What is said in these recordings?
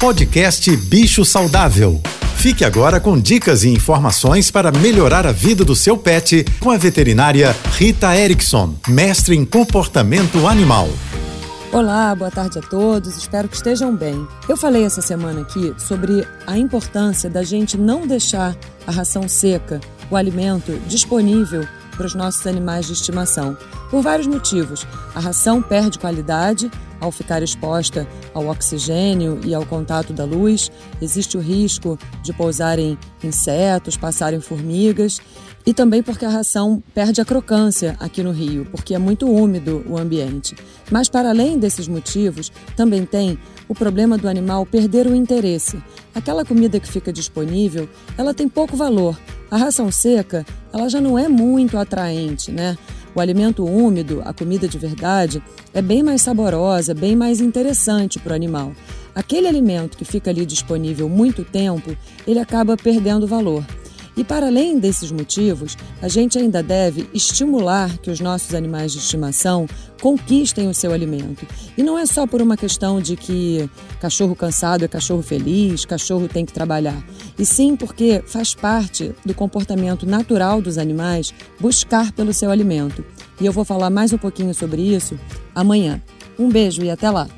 Podcast Bicho Saudável. Fique agora com dicas e informações para melhorar a vida do seu pet com a veterinária Rita Erickson, mestre em comportamento animal. Olá, boa tarde a todos, espero que estejam bem. Eu falei essa semana aqui sobre a importância da gente não deixar a ração seca, o alimento disponível para os nossos animais de estimação. Por vários motivos. A ração perde qualidade ao ficar exposta ao oxigênio e ao contato da luz. Existe o risco de pousarem insetos, passarem formigas. E também porque a ração perde a crocância aqui no Rio, porque é muito úmido o ambiente. Mas, para além desses motivos, também tem o problema do animal perder o interesse. Aquela comida que fica disponível, ela tem pouco valor. A ração seca, ela já não é muito atraente, né? O alimento úmido, a comida de verdade, é bem mais saborosa, bem mais interessante para o animal. Aquele alimento que fica ali disponível muito tempo, ele acaba perdendo valor. E para além desses motivos, a gente ainda deve estimular que os nossos animais de estimação conquistem o seu alimento. E não é só por uma questão de que cachorro cansado é cachorro feliz, cachorro tem que trabalhar. E sim porque faz parte do comportamento natural dos animais buscar pelo seu alimento. E eu vou falar mais um pouquinho sobre isso amanhã. Um beijo e até lá.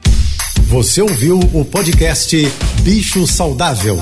Você ouviu o podcast Bicho Saudável.